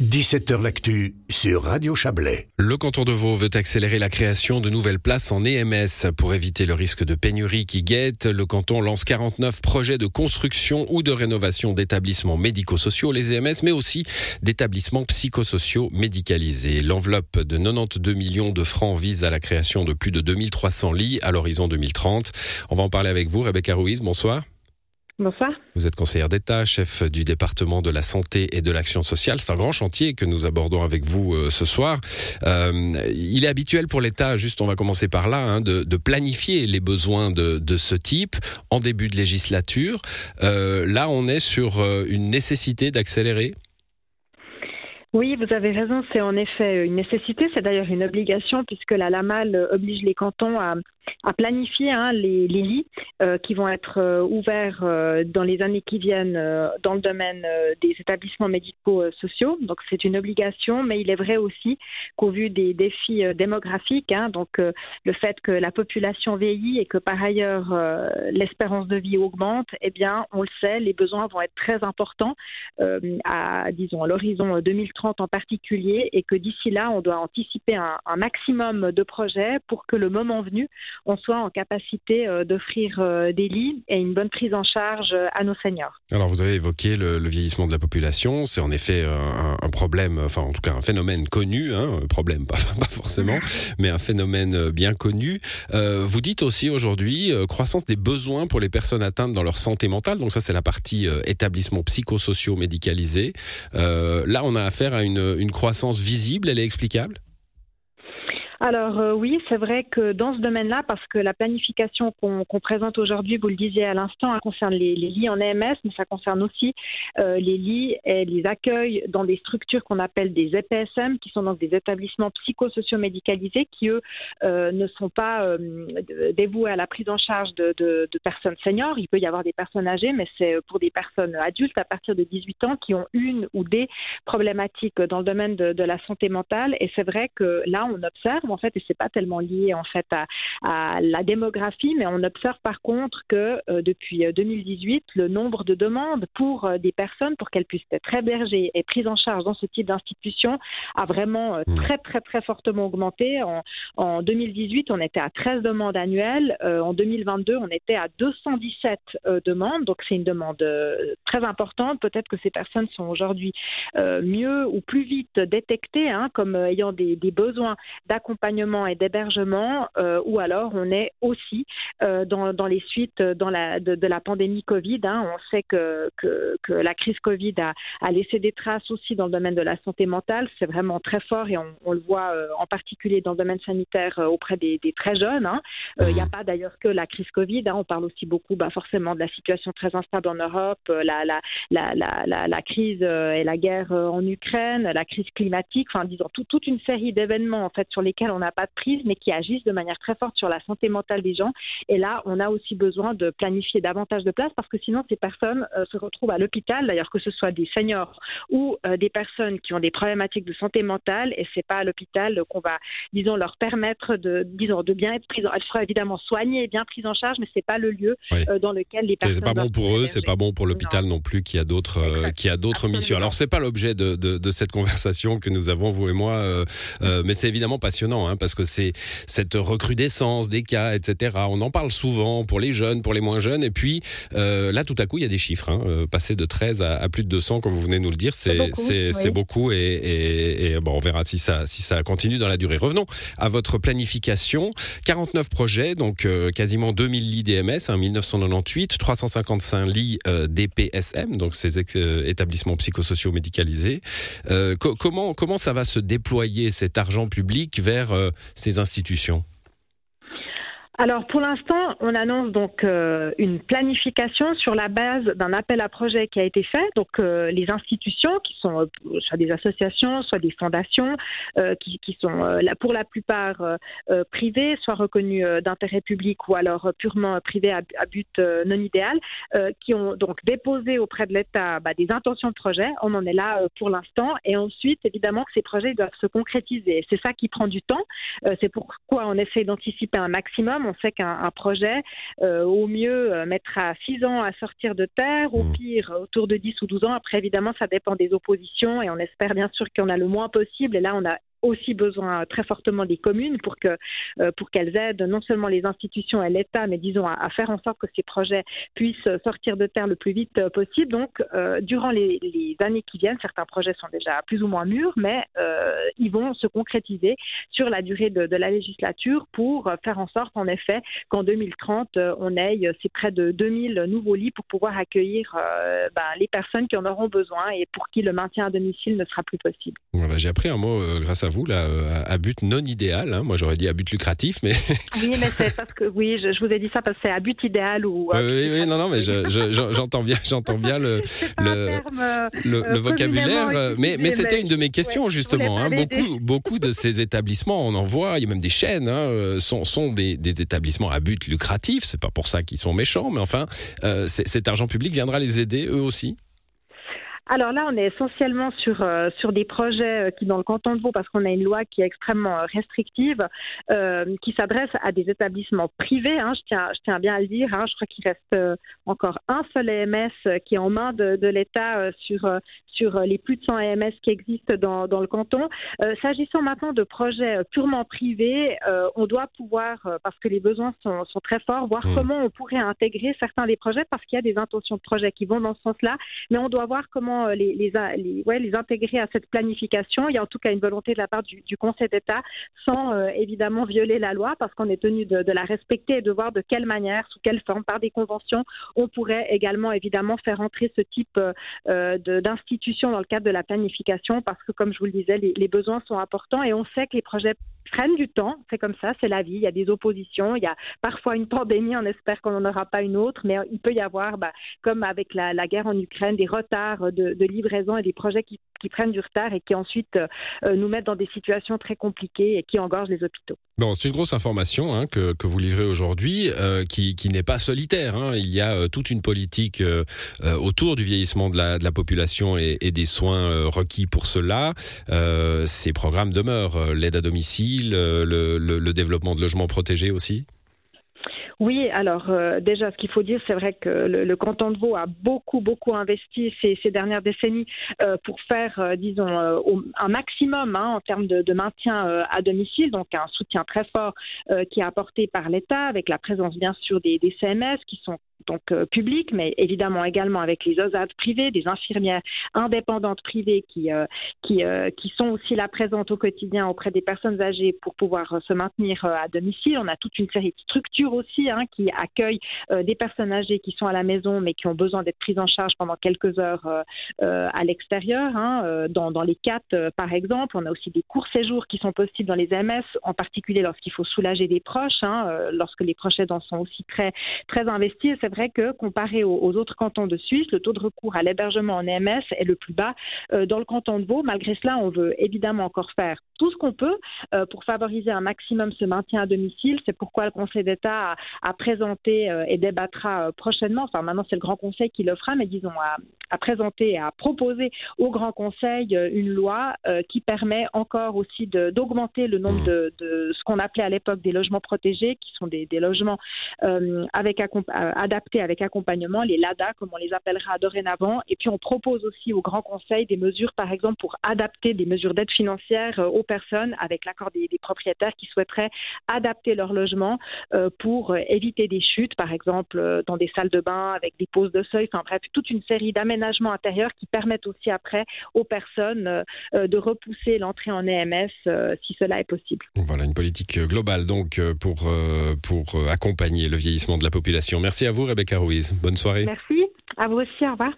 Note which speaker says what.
Speaker 1: 17h L'actu sur Radio Chablais.
Speaker 2: Le canton de Vaud veut accélérer la création de nouvelles places en EMS pour éviter le risque de pénurie qui guette. Le canton lance 49 projets de construction ou de rénovation d'établissements médico-sociaux, les EMS, mais aussi d'établissements psychosociaux médicalisés. L'enveloppe de 92 millions de francs vise à la création de plus de 2300 lits à l'horizon 2030. On va en parler avec vous, Rebecca Ruiz. Bonsoir.
Speaker 3: Bonsoir.
Speaker 2: Vous êtes conseillère d'État, chef du département de la santé et de l'action sociale. C'est un grand chantier que nous abordons avec vous euh, ce soir. Euh, il est habituel pour l'État, juste on va commencer par là, hein, de, planifier les besoins de, ce type en début de législature. Euh, là, on est sur une nécessité d'accélérer
Speaker 3: oui, vous avez raison, c'est en effet une nécessité, c'est d'ailleurs une obligation puisque la LAMAL oblige les cantons à, à planifier hein, les, les, lits euh, qui vont être euh, ouverts euh, dans les années qui viennent dans le domaine des établissements médicaux sociaux. Donc c'est une obligation, mais il est vrai aussi qu'au vu des défis démographiques, hein, donc le fait que la population vieillit et que par ailleurs l'espérance de vie augmente, eh bien on le sait, les besoins vont être très importants à disons à l'horizon 2030 en particulier, et que d'ici là on doit anticiper un, un maximum de projets pour que le moment venu on soit en capacité euh, d'offrir euh, des lits et une bonne prise en charge euh, à nos seniors.
Speaker 2: Alors vous avez évoqué le, vieillissement de la population, c'est en effet un, problème, enfin en tout cas un phénomène connu, hein, un problème pas, forcément, mais un phénomène bien connu. vous dites aussi aujourd'hui croissance des besoins pour les personnes atteintes dans leur santé mentale, donc ça c'est la partie établissement psychosociaux médicalisés. là on a affaire à une croissance visible, elle est explicable?
Speaker 3: Alors euh, oui, c'est vrai que dans ce domaine-là, parce que la planification qu'on présente aujourd'hui, vous le disiez à l'instant, elle concerne les, lits en EMS, mais ça concerne aussi euh, les lits et les accueils dans des structures qu'on appelle des EPSM, qui sont donc des établissements psychosociaux médicalisés, qui eux euh, ne sont pas dévoués à la prise en charge de, personnes seniors. Il peut y avoir des personnes âgées, mais c'est pour des personnes adultes à partir de 18 ans qui ont une ou des problématiques dans le domaine de la santé mentale. Et c'est vrai que là, on observe en fait, et c'est pas tellement lié en fait à, la démographie, mais on observe par contre que euh, depuis 2018, euh, le nombre de demandes pour euh, des personnes pour qu'elles puissent être hébergées et prises en charge dans ce type d'institution a vraiment mmh. très très très fortement augmenté. En, 2018, on était à 13 demandes annuelles. en 2022, on était à 217 demandes. Donc c'est une demande très importante. Peut-être que ces personnes sont aujourd'hui mieux ou plus vite détectées hein, comme ayant des, des besoins d'accompagnement et d'hébergement, euh, ou alors on est aussi euh, dans, les suites la, de, la pandémie Covid. Hein. On sait que, la crise Covid a, laissé des traces aussi dans le domaine de la santé mentale. C'est vraiment très fort et on, le voit euh, en particulier dans le domaine sanitaire auprès des, très jeunes. Hein. Il n'y a pas d'ailleurs que la crise Covid. Hein. On parle aussi beaucoup bah, forcément de la situation très instable en Europe, la crise et la guerre en Ukraine, la crise climatique, enfin disons toute une série d'événements en fait sur lesquels on n'a pas de prise, mais qui agissent de manière très forte sur la santé mentale des gens. Et là, on a aussi besoin de planifier davantage de places parce que sinon, ces personnes euh, se retrouvent à l'hôpital, d'ailleurs que ce soit des seniors ou euh, des personnes qui ont des problématiques de santé mentale, et c'est pas à l'hôpital qu'on va, disons, leur permettre de, disons, de bien être prises. Elles seront évidemment soignées et bien prises en charge, mais c'est pas le lieu euh, dans lequel les personnes.
Speaker 2: C'est pas bon pour eux, c'est pas bon pour l'hôpital non. plus, qui a d'autres, qui a d'autres missions. Alors c'est pas l'objet de, de, de, cette conversation que nous avons vous et moi, mais c'est évidemment passionnant. Hein. Hein, parce que c'est cette recrudescence des cas, etc. On en parle souvent pour les jeunes, pour les moins jeunes, et puis euh, là, tout à coup, il y a des chiffres. Hein, euh, passer de 13 à, plus de 200, comme vous venez de nous le dire, c'est beaucoup, beaucoup et, bon, on verra si ça, si ça continue dans la durée. Revenons à votre planification. 49 projets, donc euh, quasiment 2000 lits DMS, hein, 1998, 355 lits DPSM, donc ces établissements psychosociaux médicalisés. comment, comment ça va se déployer cet argent public vers euh, ces institutions
Speaker 3: alors pour l'instant, on annonce donc euh, une planification sur la base d'un appel à projet qui a été fait. Donc euh, les institutions qui sont euh, soit des associations, soit des fondations, qui, qui, sont là pour la plupart privées, soit reconnues d'intérêt public ou alors purement privées à, but non idéal, qui ont donc déposé auprès de l'État bah, des intentions de projet. On en est là pour l'instant. Et ensuite, évidemment, que ces projets doivent se concrétiser. C'est ça qui prend du temps. C'est pourquoi on essaie d'anticiper un maximum On sait qu'un projet, au mieux, mettra 6 ans à sortir de terre, au mmh. pire, autour de 10 ou 12 ans. Après, évidemment, ça dépend des oppositions et on espère bien sûr qu'on a le moins possible. Et là, on a aussi besoin très fortement des communes pour que euh, pour qu'elles aident non seulement les institutions et l'État, mais disons à, faire en sorte que ces projets puissent sortir de terre le plus vite euh, possible. Donc, euh, durant les, années qui viennent, certains projets sont déjà plus ou moins mûrs, mais ils vont se concrétiser sur la durée de, la législature pour faire en sorte, en effet, qu'en 2030, on ait ces près de 2000 nouveaux lits pour pouvoir accueillir ben, les personnes qui en auront besoin et pour qui le maintien à domicile ne sera plus possible.
Speaker 2: Voilà, j'ai appris un mot grâce à vous, là, euh, à but non idéal. Hein. Moi, j'aurais dit à but lucratif, mais.
Speaker 3: oui, mais c'est parce que, oui, je, vous ai dit ça parce que c'est à but idéal ou.
Speaker 2: oui, oui, non, non, mais j'entends bien, j'entends bien le, le, le, euh, vocabulaire. Mais, mais c'était une de mes questions, justement. Hein. Beaucoup, beaucoup de ces établissements, on en voit, il y a même des chaînes, hein, euh, sont, sont des, des, établissements à but lucratif. C'est pas pour ça qu'ils sont méchants, mais enfin, cet argent public viendra les aider eux aussi?
Speaker 3: Alors là, on est essentiellement sur euh, sur des projets euh, qui, dans le canton de Vaud, parce qu'on a une loi qui est extrêmement euh, restrictive, qui s'adresse à des établissements privés. Hein, je tiens je tiens bien à le dire. Hein, je crois qu'il reste encore un seul EMS qui est en main de, de l'État sur sur les plus de 100 EMS qui existent dans, dans le canton. S'agissant maintenant de projets purement privés, on doit pouvoir, parce que les besoins sont, sont très forts, voir mmh. comment on pourrait intégrer certains des projets, parce qu'il y a des intentions de projets qui vont dans ce sens-là, mais on doit voir comment euh, les, intégrer à cette planification. Il y a en tout cas une volonté de la part du, Conseil d'État, sans euh, évidemment violer la loi, parce qu'on est tenu de, la respecter et de voir de quelle manière, sous quelle forme, par des conventions, on pourrait également évidemment faire entrer ce type euh, d'institution dans le cadre de la planification, parce que comme je vous le disais, les, besoins sont importants et on sait que les projets prennent du temps. C'est comme ça, c'est la vie. Il y a des oppositions, il y a parfois une pandémie. On espère qu'on n'en aura pas une autre, mais il peut y avoir, bah, comme avec la, la guerre en Ukraine, des retards de, de, livraison et des projets qui, prennent du retard et qui ensuite euh, nous mettent dans des situations très compliquées et qui engorgent les hôpitaux.
Speaker 2: Bon, c'est une grosse information hein, que, vous livrez aujourd'hui, euh, qui, n'est pas solitaire. Hein. Il y a euh, toute une politique autour du vieillissement de la, population et, des soins requis pour cela. ces programmes demeurent, l'aide à domicile, le, le développement de logements protégés aussi?
Speaker 3: Oui, alors euh, déjà, ce qu'il faut dire, c'est vrai que le, canton de Vaud a beaucoup, beaucoup investi ces, dernières décennies euh, pour faire, euh, disons, un maximum hein, en termes de, maintien à domicile, donc un soutien très fort qui est apporté par l'État, avec la présence bien sûr des, CMS qui sont donc euh, public, mais évidemment également avec les OSAD privées, des infirmières indépendantes privées qui, qui sont aussi là présentes au quotidien auprès des personnes âgées pour pouvoir se maintenir à domicile. On a toute une série de structures aussi hein, qui accueillent des personnes âgées qui sont à la maison mais qui ont besoin d'être prises en charge pendant quelques heures à l'extérieur. Hein, dans, les CAT, par exemple, on a aussi des courts séjours qui sont possibles dans les MS, en particulier lorsqu'il faut soulager des proches, hein, lorsque les proches aidants sont aussi très, très investis. C'est vrai que comparé aux, autres cantons de Suisse, le taux de recours à l'hébergement en EMS est le plus bas euh, dans le canton de Vaud. Malgré cela, on veut évidemment encore faire tout ce qu'on peut euh, pour favoriser un maximum ce maintien à domicile. C'est pourquoi le Conseil d'État a, présenté euh, et débattra prochainement, enfin maintenant c'est le Grand Conseil qui le fera, mais disons à, à présenter et à proposer au Grand Conseil une loi qui permet encore aussi d'augmenter le nombre de, de ce qu'on appelait à l'époque des logements protégés, qui sont des, des logements avec adaptés avec accompagnement, les LADA, comme on les appellera dorénavant. Et puis on propose aussi au Grand Conseil des mesures, par exemple, pour adapter des mesures d'aide financière euh, aux personnes avec l'accord des, propriétaires qui souhaiteraient adapter leur logement euh, pour euh, éviter des chutes, par exemple, dans des salles de bain avec des poses de seuil. Enfin bref, toute une série d'aménagements intérieurs qui permettent aussi après aux personnes de repousser l'entrée en EMS si cela est possible.
Speaker 2: Voilà une politique globale donc pour, pour accompagner le vieillissement de la population. Merci à vous. Rebecca Ruiz. Bonne soirée.
Speaker 3: Merci. À vous aussi. Au revoir.